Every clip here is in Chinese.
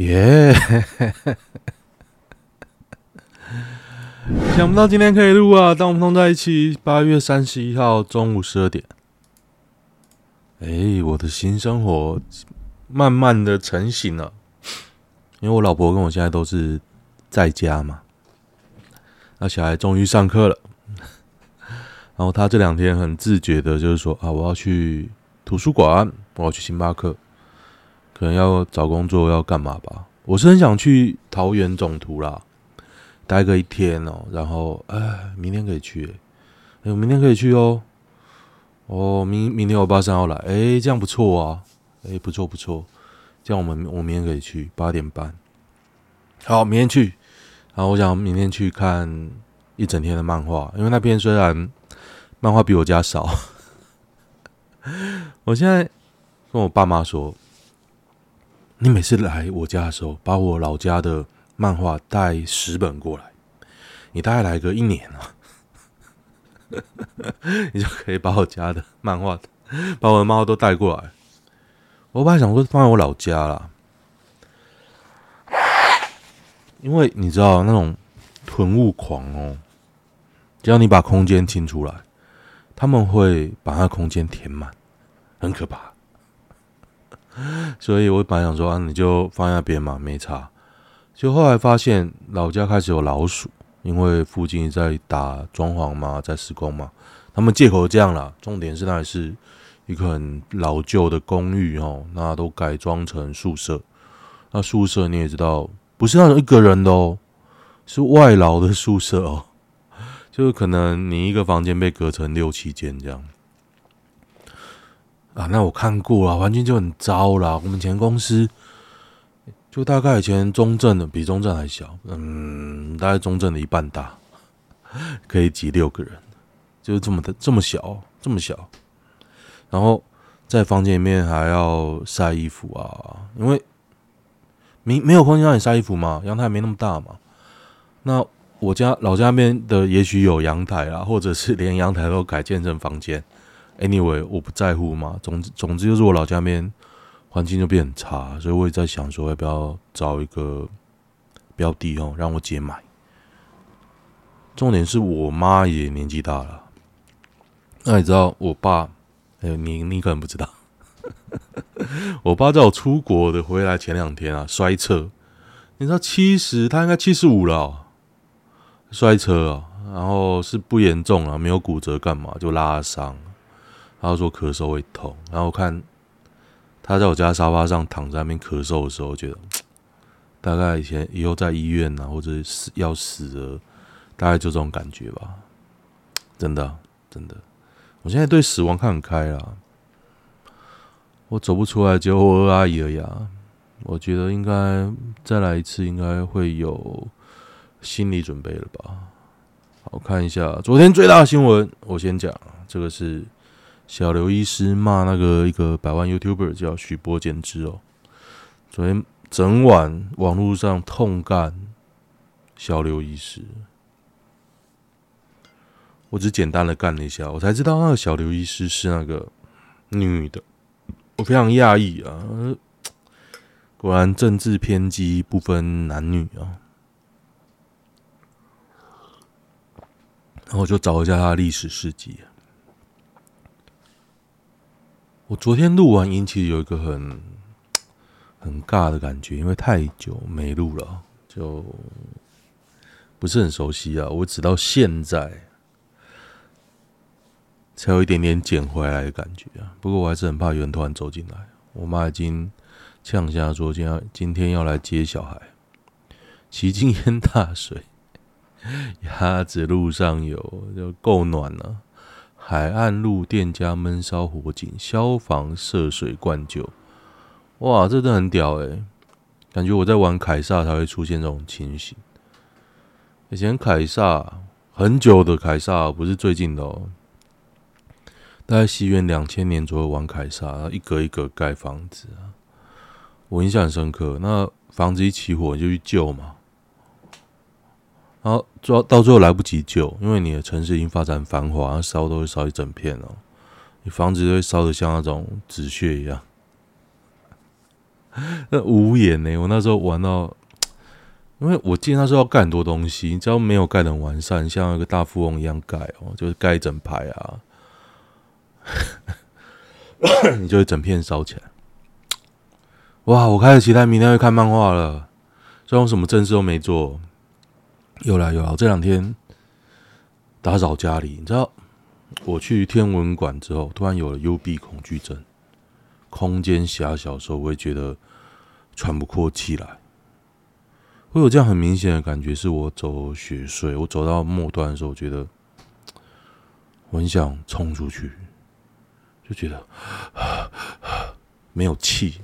耶！想不到今天可以录啊！当我们同在一起，八月三十一号中午十二点。哎，我的新生活慢慢的成型了，因为我老婆跟我现在都是在家嘛。那小孩终于上课了，然后他这两天很自觉的，就是说啊，我要去图书馆，我要去星巴克，可能要找工作，要干嘛吧？我是很想去桃园总图啦，待个一天哦，然后哎，明天可以去，哎，我明天可以去哦，哦，明明天我爸想要来，哎，这样不错啊，哎，不错不错，这样我们我明天可以去八点半，好，明天去。然后我想明天去看一整天的漫画，因为那边虽然漫画比我家少，我现在跟我爸妈说，你每次来我家的时候，把我老家的漫画带十本过来，你大概来个一年啊，你就可以把我家的漫画，把我的漫画都带过来。我本来想说放在我老家啦。因为你知道那种囤物狂哦，只要你把空间清出来，他们会把那空间填满，很可怕。所以我本来想说啊，你就放在那边嘛，没差。就后来发现老家开始有老鼠，因为附近在打装潢嘛，在施工嘛，他们借口这样啦。重点是那里是一个很老旧的公寓哦，那都改装成宿舍。那宿舍你也知道。不是那种一个人的哦，是外劳的宿舍哦，就是可能你一个房间被隔成六七间这样啊。那我看过了，环境就很糟啦。我们前公司就大概以前中正的比中正还小，嗯，大概中正的一半大，可以挤六个人，就是这么的这么小，这么小。然后在房间里面还要晒衣服啊，因为。没没有空间让你晒衣服嘛？阳台没那么大嘛？那我家老家那边的也许有阳台啊，或者是连阳台都改建成房间。Anyway，我不在乎嘛。总之总之就是我老家那边环境就变很差，所以我也在想说要不要找一个标的哦，让我姐买。重点是我妈也年纪大了，那你知道我爸？哎，你你可能不知道。我爸在我出国的回来前两天啊，摔车。你知道七十，他应该七十五了，摔车啊，然后是不严重啊，没有骨折干嘛，就拉伤。他说咳嗽会痛，然后我看他在我家沙发上躺在那边咳嗽的时候，觉得 大概以前以后在医院啊，或者死要死了，大概就这种感觉吧。真的真的，我现在对死亡看很开啊。我走不出来，只有我二阿姨而已啊！我觉得应该再来一次，应该会有心理准备了吧？好，看一下昨天最大的新闻，我先讲，这个是小刘医师骂那个一个百万 YouTuber 叫许伯简芝哦。昨天整晚网络上痛干小刘医师，我只简单的干了一下，我才知道那个小刘医师是那个女的。我非常讶异啊！果然政治偏激，不分男女啊。然后我就找一下他的历史事迹。我昨天录完音，其实有一个很很尬的感觉，因为太久没录了，就不是很熟悉啊。我直到现在。才有一点点捡回来的感觉啊！不过我还是很怕有人突然走进来。我妈已经呛下说，今天今天要来接小孩。旗津淹大水，鸭子路上有就够暖了。海岸路店家闷烧火警，消防涉水灌救。哇，这真的很屌诶、感觉我在玩凯撒才会出现这种情形。以前凯撒很久的凯撒，不是最近的哦。大概西元两千年左右玩凯撒，一格一格盖房子啊，我印象很深刻。那房子一起火就去救嘛，然后到到最后来不及救，因为你的城市已经发展繁华，烧都会烧一整片哦，你房子都会烧的像那种纸屑一样。那无言呢？我那时候玩到，因为我记得那时候要盖很多东西，你只要没有盖得很完善，像一个大富翁一样盖哦，就是盖一整排啊，你就会整片烧起来。哇！我开始期待明天会看漫画了，虽然我什么正事都没做。有啦有啦，这两天打扫家里，你知道，我去天文馆之后，突然有了幽闭恐惧症。空间狭小的时候，我会觉得喘不过气来。会有这样很明显的感觉，是我走雪隧，我走到末端的时候，我觉得我很想冲出去，就觉得没有气。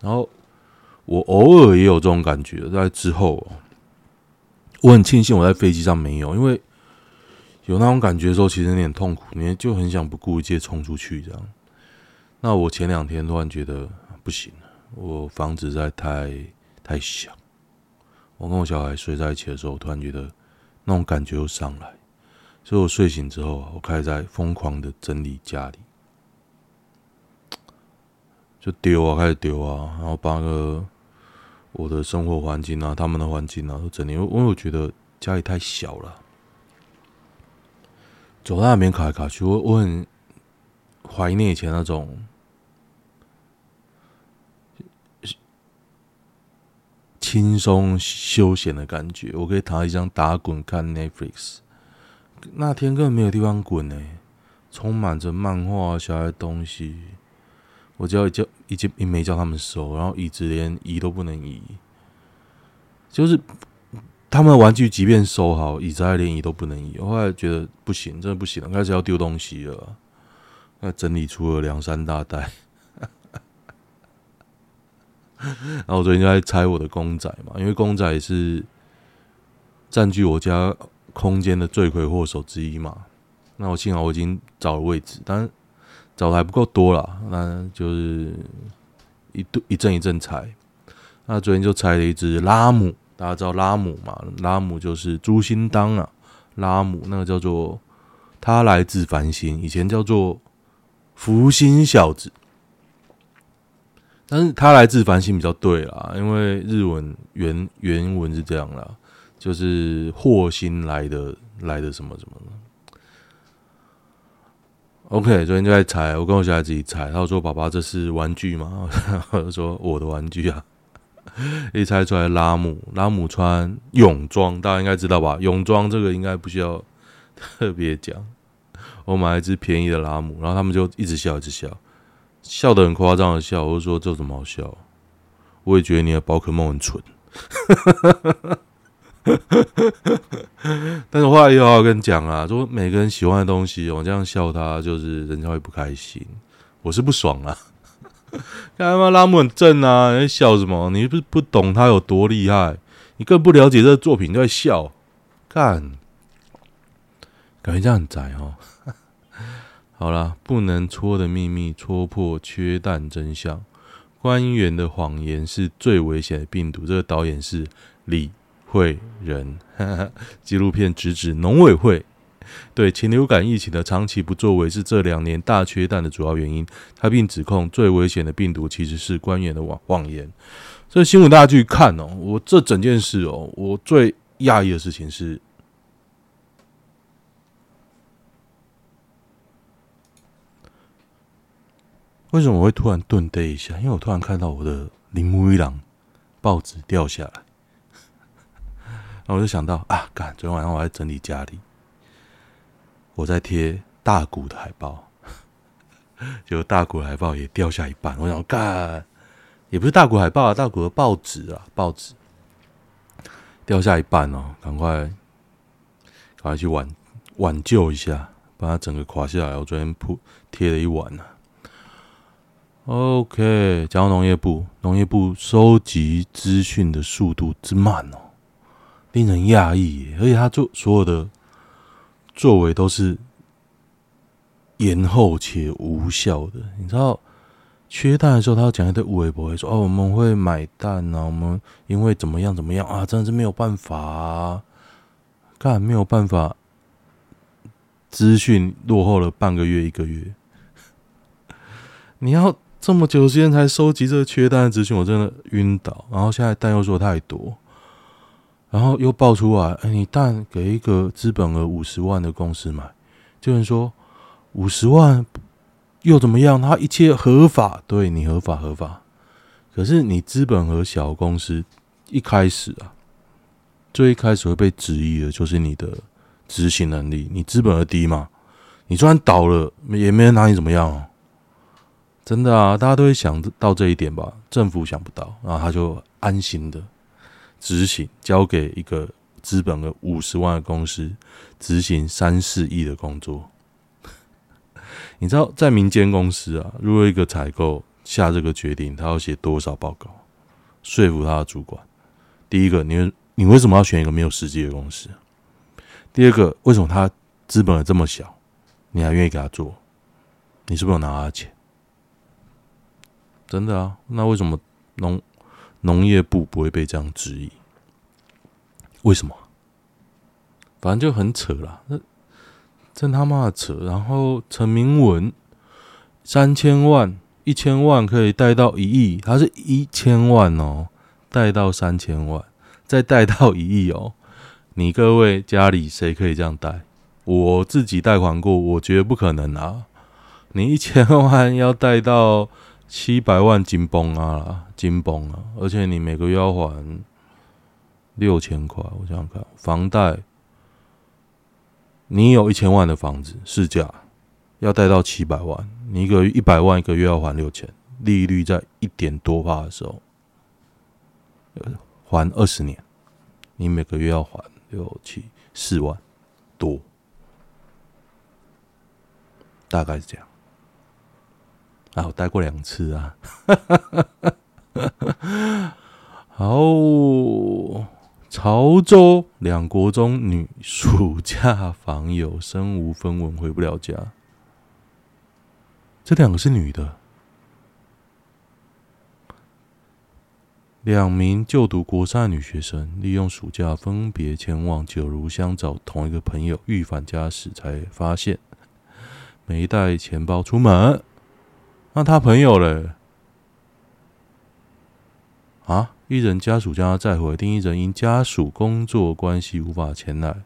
然后我偶尔也有这种感觉，在之后。我很庆幸我在飞机上没有，因为有那种感觉的时候，其实有点痛苦，你就很想不顾一切冲出去这样。那我前两天突然觉得不行了，我房子在太太小。我跟我小孩睡在一起的时候，我突然觉得那种感觉又上来，所以我睡醒之后，我开始在疯狂的整理家里，就丢啊，开始丢啊，然后把那个。我的生活环境啊，他们的环境啊，都整理。因为我觉得家里太小了，走到那边卡来卡去，我我很怀念以前那种轻松休闲的感觉。我可以躺在地上打滚看 Netflix，那天根本没有地方滚呢，充满着漫画、小孩东西。我只要一叫一件一没叫他们收，然后椅子连移都不能移，就是他们的玩具即便收好，椅子还连移都不能移。后来觉得不行，真的不行了，开始要丢东西了。那整理出了两三大袋，然后我最近就在拆我的公仔嘛，因为公仔是占据我家空间的罪魁祸首之一嘛。那我幸好我已经找了位置，但。找的还不够多啦，那就是一对一阵一阵拆。那昨天就拆了一只拉姆，大家知道拉姆嘛？拉姆就是朱新当啊，拉姆那个叫做他来自繁星，以前叫做福星小子，但是他来自繁星比较对啦，因为日文原原文是这样啦，就是祸星来的来的什么什么。OK，昨天就在猜，我跟我小孩自己猜。他说：“爸爸，这是玩具吗？” 我就说：“我的玩具啊！”一猜出来，拉姆，拉姆穿泳装，大家应该知道吧？泳装这个应该不需要特别讲。我买了一只便宜的拉姆，然后他们就一直笑，一直笑，笑得很夸张的笑。我就说：“这有什么好笑？”我也觉得你的宝可梦很蠢。但是话又要跟你讲啊，说每个人喜欢的东西，我这样笑他，就是人家会不开心，我是不爽啊。看他妈拉姆很正啊，你在笑什么？你不是不懂他有多厉害，你更不了解这个作品就在笑，看，感觉这样很宅哦。好了，不能戳的秘密，戳破缺蛋真相。官员的谎言是最危险的病毒。这个导演是李。会人，纪录片直指农委会对禽流感疫情的长期不作为是这两年大缺蛋的主要原因。他并指控最危险的病毒其实是官员的妄妄言。这新闻大家去看哦。我这整件事哦，我最讶异的事情是，为什么我会突然顿呆一下？因为我突然看到我的铃木一郎报纸掉下来。然后我就想到啊，干！昨天晚上我在整理家里，我在贴大谷的海报，结果大谷的海报也掉下一半。我想干，也不是大谷海报啊，大谷的报纸啊，报纸掉下一半哦，赶快赶快去挽挽救一下，把它整个垮下来。我昨天铺贴了一晚呢。OK，讲到农业部，农业部收集资讯的速度之慢哦。令人讶异，而且他做所有的作为都是延后且无效的。你知道，缺蛋的时候，他要讲一堆无谓不会说哦，我们会买蛋啊，我们因为怎么样怎么样啊，真的是没有办法啊，干没有办法，资讯落后了半个月一个月，你要这么久时间才收集这个缺蛋的资讯，我真的晕倒。然后现在蛋又说太多，然后又爆出来，哎，你但给一个资本额五十万的公司买，就是说五十万又怎么样？他一切合法，对你合法合法。可是你资本额小公司一开始啊，最一开始会被质疑的就是你的执行能力，你资本额低嘛，你就算倒了也没人拿你怎么样哦。真的啊，大家都会想到这一点吧？政府想不到，然后他就安心的执行，交给一个资本额五十万的公司执行三四亿的工作。你知道，在民间公司啊，如果一个采购下这个决定，他要写多少报告，说服他的主管？第一个，你你为什么要选一个没有实际的公司？第二个，为什么他资本额这么小，你还愿意给他做？你是不是有拿他的钱？真的啊？那为什么农农业部不会被这样质疑？为什么？反正就很扯啦，那真他妈的扯！然后陈明文三千万、一千万可以贷到一亿，他是一千万哦，贷到三千万，再贷到一亿哦。你各位家里谁可以这样贷？我自己贷款过，我觉得不可能啊！你一千万要贷到。七百万紧绷啊，紧绷啊！而且你每个月要还六千块，我想想看，房贷，你有一千万的房子市价要贷到七百万，你一个一百万一个月要还六千，利率在一点多趴的时候，还二十年，你每个月要还六七四万多，大概是这样。啊，我待过两次啊，好，潮州两国中女暑假访友，身无分文回不了家。这两个是女的，两名就读国三女学生，利用暑假分别前往九如乡找同一个朋友，欲返家时才发现没带钱包出门。那他朋友嘞？啊，一人家属将他载回，另一人因家属工作关系无法前来。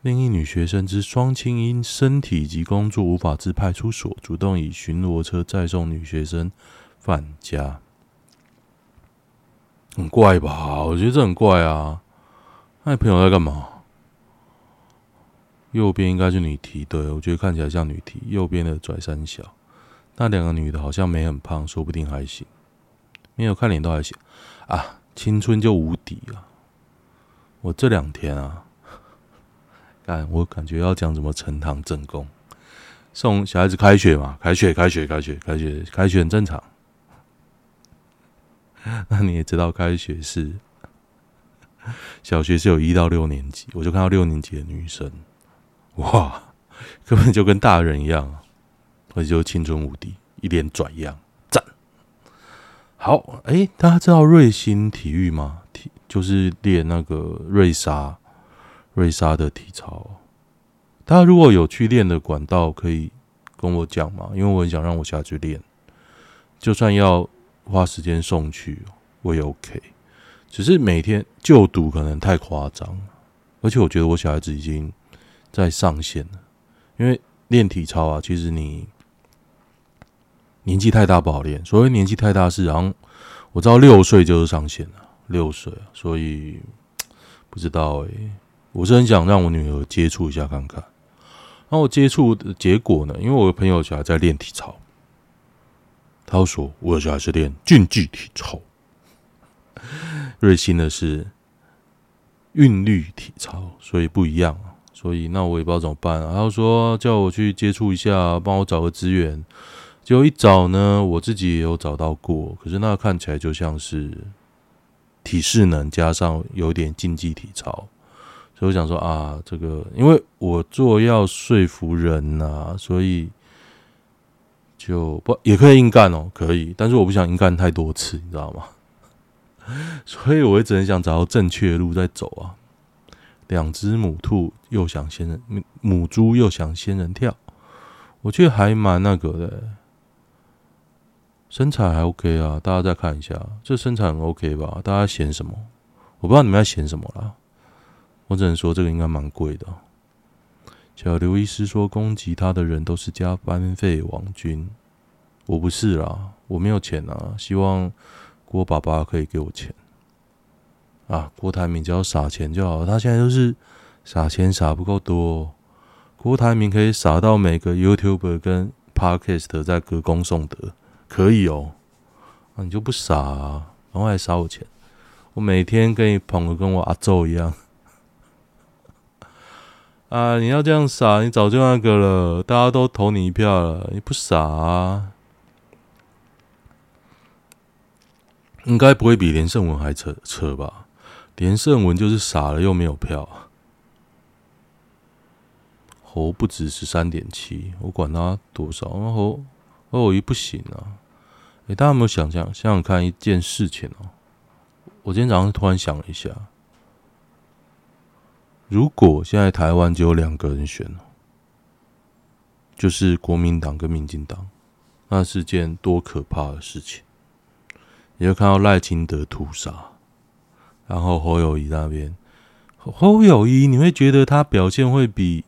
另一女学生之双亲因身体及工作无法至派出所，主动以巡逻车载送女学生返家。很怪吧？我觉得这很怪啊！那你朋友在干嘛？右边应该是女提，对，我觉得看起来像女提。右边的拽三小，那两个女的好像没很胖，说不定还行。没有看脸都还行啊，青春就无敌啊！我这两天啊，干，我感觉要讲什么呈堂证供，送小孩子开学嘛，开学，开学，开学，开学，开学很正常。那你也知道，开学是小学是有一到六年级，我就看到六年级的女生。哇，根本就跟大人一样，而且就青春无敌，一脸拽样，赞。好，哎、大家知道瑞星体育吗？体就是练那个瑞莎，瑞莎的体操。大家如果有去练的管道，可以跟我讲吗？因为我很想让我下去练，就算要花时间送去，我也 OK。只是每天就读可能太夸张，而且我觉得我小孩子已经。在上限了，因为练体操啊，其实你年纪太大不好练。所谓年纪太大是，然后我知道六岁就是上限了，六岁，所以不知道诶、我是很想让我女儿接触一下看看。然后我接触的结果呢，因为我的朋友小孩在练体操，他说我的小孩是练竞技体操，瑞星的是韵律体操，所以不一样啊。所以那我也不知道怎么办啊。他说叫我去接触一下，帮我找个资源。结果一找呢，我自己也有找到过，可是那看起来就像是体适能加上有点竞技体操。所以我想说啊，这个因为我做要说服人呐、啊，所以就不也可以硬干哦，可以。但是我不想硬干太多次，你知道吗？所以我也只能想找到正确的路再走啊。两只母兔又想仙人，母猪又想仙人跳，我觉得还蛮那个的，身材还 OK 啊，大家再看一下，这身材很 OK 吧？大家嫌什么？我不知道你们在嫌什么啦，我只能说这个应该蛮贵的。小刘医师说，攻击他的人都是加班费王军，我不是啦，我没有钱啊，希望郭爸爸可以给我钱啊。郭台铭只要撒钱就好，他现在就是撒钱撒不够多。郭台铭可以撒到每个 YouTuber 跟 Podcast 在歌功颂德，可以哦。啊、你就不撒啊，然后还撒我钱，我每天跟你捧的跟我阿祖一样。啊！你要这样傻，你早就那个了，大家都投你一票了，你不傻啊？应该不会比连胜文还扯扯吧？连胜文就是傻了又没有票。猴不止十三点七，我管他多少，侯侯友宜不行啊！哎、大家有没有想想想想看一件事情哦？我今天早上突然想了一下。如果现在台湾只有两个人选，就是国民党跟民进党，那是件多可怕的事情！你就看到赖清德屠杀，然后侯友宜那边，侯友宜你会觉得他表现会比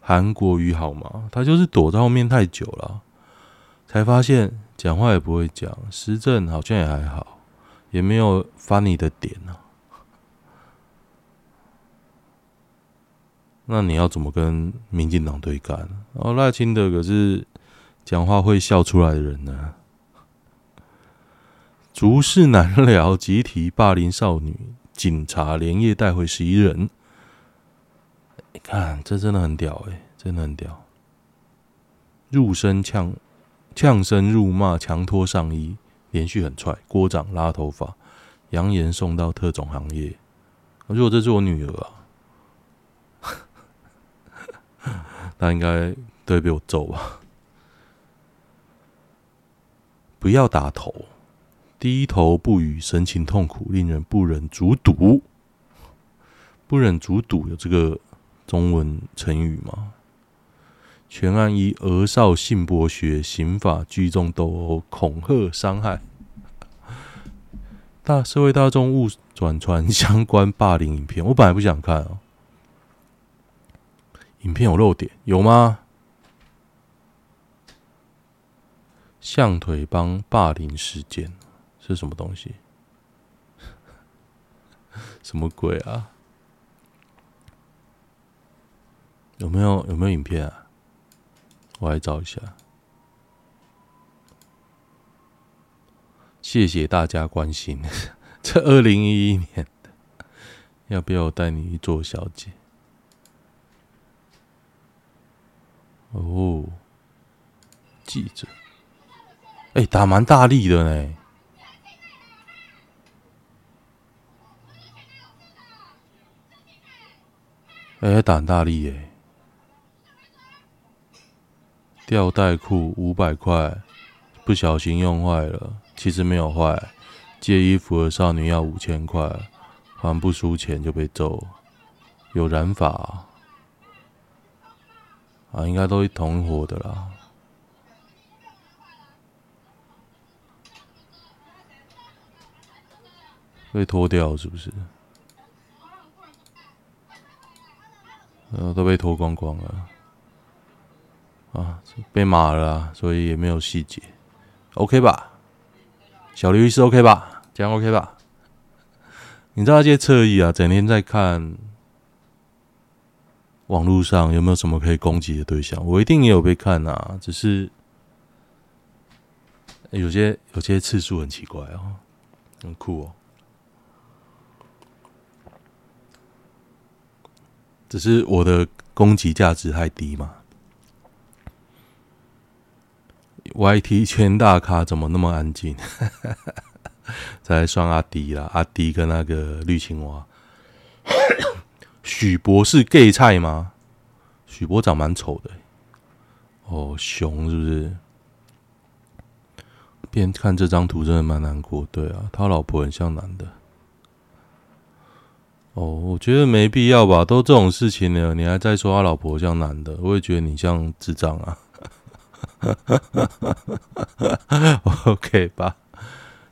韩国瑜好吗？他就是躲在后面太久了，才发现讲话也不会讲，施政好像也还好，也没有 funny 的点呢。那你要怎么跟民进党对干？哦，赖清德可是讲话会笑出来的人呢。竹市南寮集体霸凌少女，警察连夜带回十一人。你看，这真的很屌诶，真的很屌。入声呛呛声辱骂，强脱上衣，连续很踹，锅长拉头发，扬言送到特种行业。如果这是我女儿啊。他应该都会被我揍吧？不要打头，低头不语，神情痛苦，令人不忍卒睹。不忍卒睹有这个中文成语吗？全案一额少性剥削，刑法聚众斗殴，恐吓伤害。大社会大众勿转传相关霸凌影片。我本来不想看哦。影片有漏点，有吗？象腿帮霸凌事件是什么东西？什么鬼啊？有没有有没有影片啊？我来找一下。谢谢大家关心。这二零一一年的，要不要我带你去做小姐？哦，记者，哎、打蛮大力的呢，哎、欸，打很大力耶，吊带裤五百块，不小心用坏了，其实没有坏，借衣服的少女要五千块，还不输钱就被揍，有染法、啊。啊，应该都是同伙的啦。被脱掉是不是？呃，都被脱光光了。啊，被骂了，所以也没有细节。OK 吧？小刘医师 OK 吧？这样 OK 吧？你知道这些侧翼啊，整天在看。网络上有没有什么可以攻击的对象？我一定也有被看啊，只是有些有些次数很奇怪哦，很酷哦。只是我的攻击价值太低嘛？YT 圈大咖怎么那么安静？再来算阿迪啦，阿迪跟那个绿青蛙。许博是 gay 菜吗？许博长蛮丑的，哦，熊是不是？边看这张图真的蛮难过。对啊，他老婆很像男的。哦，我觉得没必要吧，都这种事情了，你还在说他老婆像男的，我也觉得你像智障啊。OK 吧？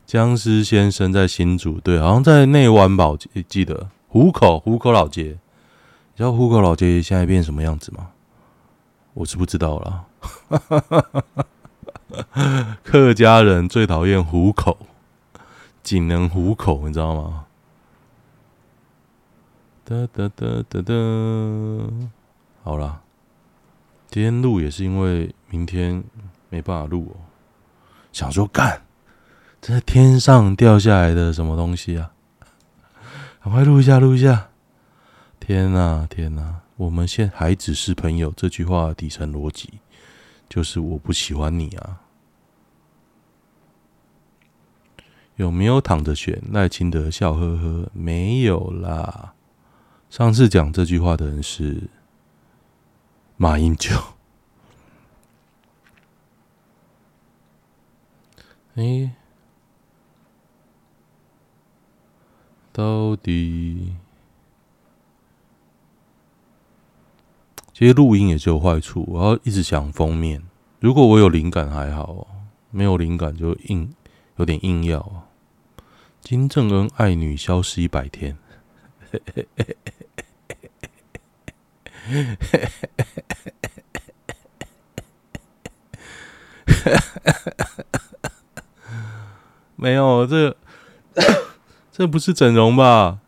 僵尸先生在新竹，对，好像在内湾吧？我记得虎口虎口老街，你知道虎口老街现在变什么样子吗？我是不知道啦。客家人最讨厌虎口，仅能虎口，你知道吗？哒哒哒哒哒，好啦，今天录也是因为明天没办法录哦。想说干，这天上掉下来的什么东西啊？赶快录一下，录一下！天哪，天哪！我们现还只是朋友，这句话的底层逻辑就是我不喜欢你啊。有没有躺着选赖清德？笑呵呵，没有啦。上次讲这句话的人是马英九。哎，到底？其实录音也是有坏处，我要一直想封面。如果我有灵感还好，没有灵感就硬。有点硬要啊！金正恩爱女消失一百天，没有这，这不是整容吧？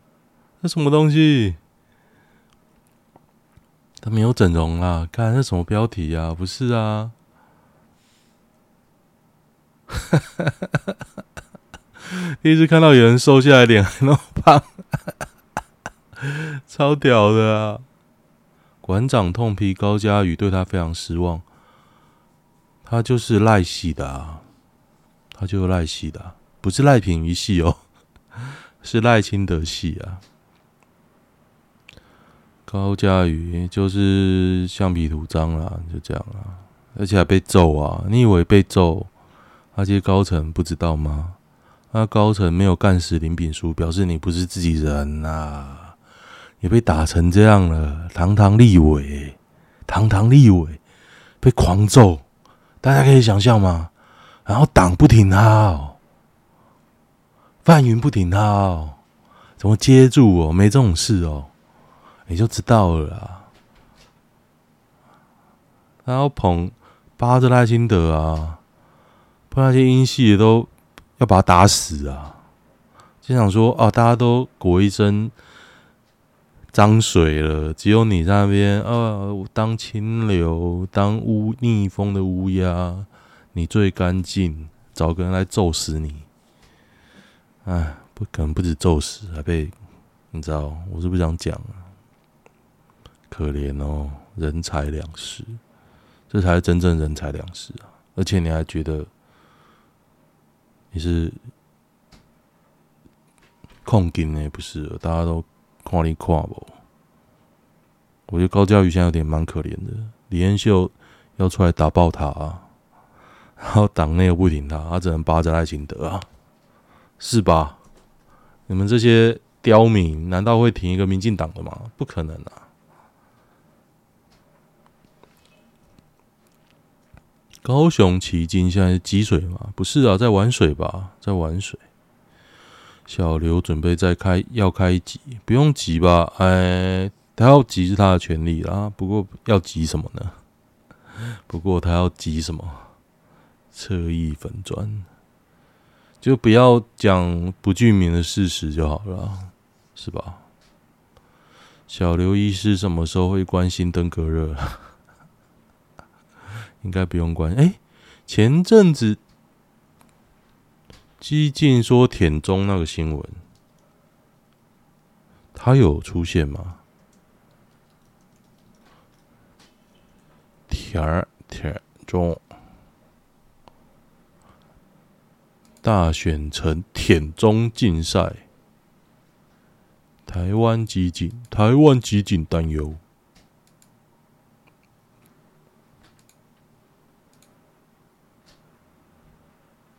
这什么东西？他没有整容啊！看这什么标题啊？不是啊！第一次看到有人瘦下来，脸还那么胖，超屌的啊！馆长痛批高嘉宇对他非常失望，他就是赖系的啊，他就是赖系的，不是赖品瑜系哦，是赖清德系啊。高嘉宇就是橡皮图章啦，就这样啊，而且还被揍啊！你以为被揍？那些高层不知道吗？那高层没有干死林炳书，表示你不是自己人呐、啊！也被打成这样了，堂堂立委，堂堂立委被狂揍，大家可以想象吗？然后党不挺他、哦，范云不挺他、哦，怎么接住哦？没这种事哦，你就知道了啦。然后捧扒着赖清德啊！那些英系都要把他打死啊！就想说啊，大家都裹一身脏水了，只有你在那边啊，当清流，当乌逆风的乌鸦，你最干净，找个人来揍死你！哎，不可能不止揍死，还被你知道？我是不想讲，可怜哦，人财两失，这才是真正人财两失啊！而且你还觉得？你是控金呢？不是，大家都看你看不？我觉得高嘉瑜现在有点蛮可怜的，李彦秀要出来打爆他啊，然后党内又不挺他，他只能扒着赖清德啊，是吧？你们这些刁民，难道会挺一个民进党的吗？不可能啊！高雄旗津现在是积水吗？不是啊，在玩水吧，在玩水。小刘准备再开，要开一集，不用急吧？哎，他要急是他的权利啦。不过要急什么呢？不过他要急什么？侧翼粉专，就不要讲不具名的事实就好了，是吧？小刘医师什么时候会关心登革热？应该不用关。哎，前阵子激进说舔中那个新闻，他有出现吗？舔舔中大选成舔中竞赛，台湾激进，台湾激进担忧。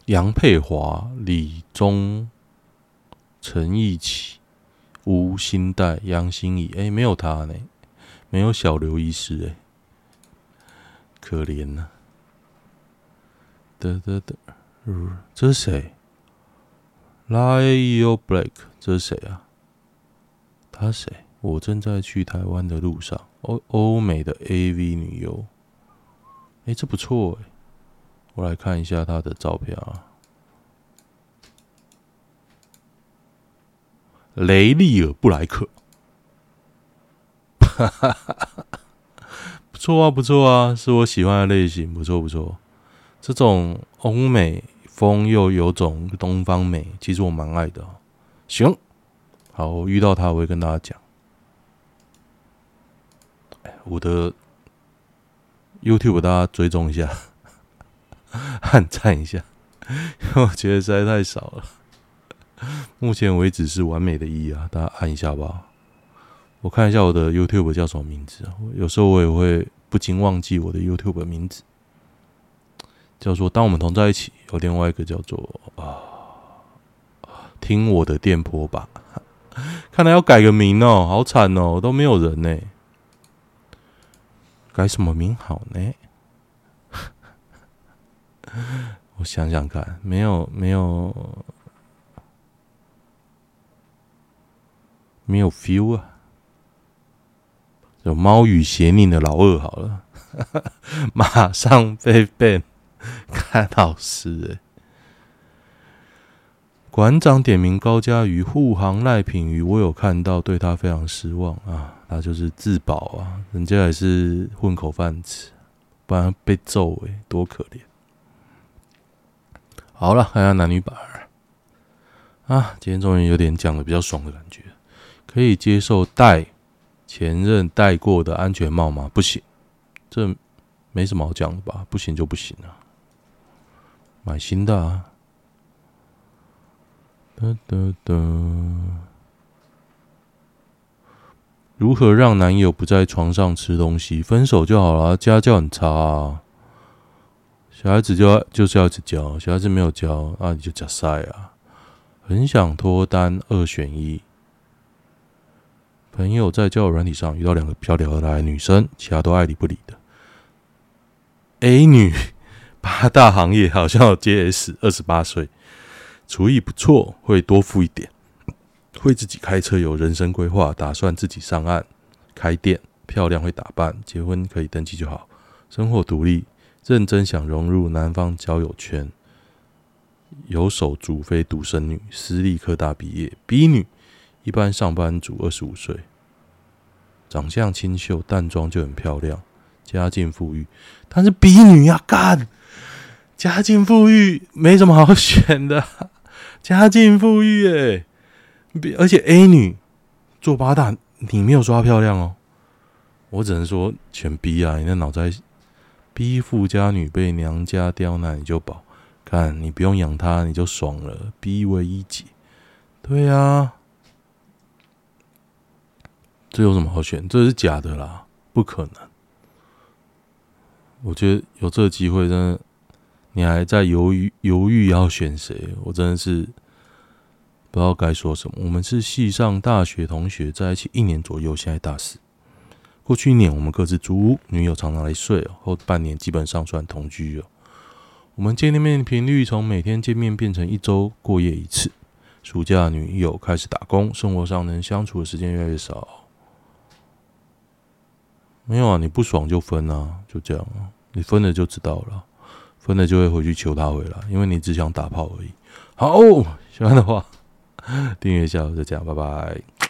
杨佩华、李宗、陈义起、吴欣岱、杨欣怡，哎，没有他呢，没有小刘医师，哎，可怜呐、啊。哒哒哒，这是谁？Lyle Blake，这是谁啊？他是谁？我正在去台湾的路上。欧欧美的 AV 女优，哎，这不错哎。我来看一下他的照片啊。雷利尔布莱克，哈哈，不错啊，不错啊，是我喜欢的类型，不错不错。这种欧美风又有种东方美，其实我蛮爱的。行，好，我遇到他我会跟大家讲。我的 YouTube 大家追踪一下，按赞一下，因 为我觉得实在太少了。目前为止是完美的一啊，大家按一下吧。我看一下我的 YouTube 叫什么名字，有时候我也会不禁忘记我的 YouTube 名字。叫做“当我们同在一起”，有另外一个叫做“啊，听我的电波吧”。看来要改个名哦，好惨哦，都没有人呢。改什么名好呢？我想想看，没有，没有，没有 feel 啊。有猫语邪佞的老二好了，马上被 ban。看老师哎、欸，馆长点名高嘉瑜护航赖品瑜，我有看到，对他非常失望啊。他就是自保啊，人家也是混口饭吃，不然被揍哎、欸，多可怜。好了，看下男女版啊，今天终于有点讲的比较爽的感觉。可以接受戴前任戴过的安全帽吗？不行，这没什么好讲的吧？不行就不行啊。买新的啊！哒哒哒。如何让男友不在床上吃东西？分手就好了。家教很差啊！小孩子就要就是要去教，小孩子没有教，那你就假赛啊！很想脱单，二选一。朋友在交友软体上遇到两个比较聊得来的女生，其他都爱理不理的。A 女。八大行业好像有 JS，二十八岁，厨艺不错，会多付一点，会自己开车，有人生规划，打算自己上岸开店，漂亮，会打扮，结婚可以登记就好，生活独立，认真想融入南方交友圈，有手足，非独生女，私立科大毕业。B 女，一般上班族，二十五岁，长相清秀，淡妆就很漂亮，家境富裕，但是 B 女呀，干。家境富裕没什么好选的，家境富裕哎，而且 A 女做八大，你没有说她漂亮哦，我只能说全 B 啊，你的脑袋逼富家女被娘家刁难你就饱，看你不用养她你就爽了逼为一姐，对啊，这有什么好选？这是假的啦，不可能，我觉得有这个机会真的。你还在犹豫犹豫要选谁？我真的是不知道该说什么。我们是系上大学同学，在一起一年左右，现在大四。过去一年我们各自租屋，女友常常来睡哦。后半年基本上算同居哦。我们见面频率从每天见面变成一周过夜一次。暑假女友开始打工，生活上能相处的时间越来越少。没有啊，你不爽就分啊，就这样啊，你分了就知道了。分了就会回去求他回来，因为你只想打炮而已。好，喜欢的话订阅一下，就这样，拜拜。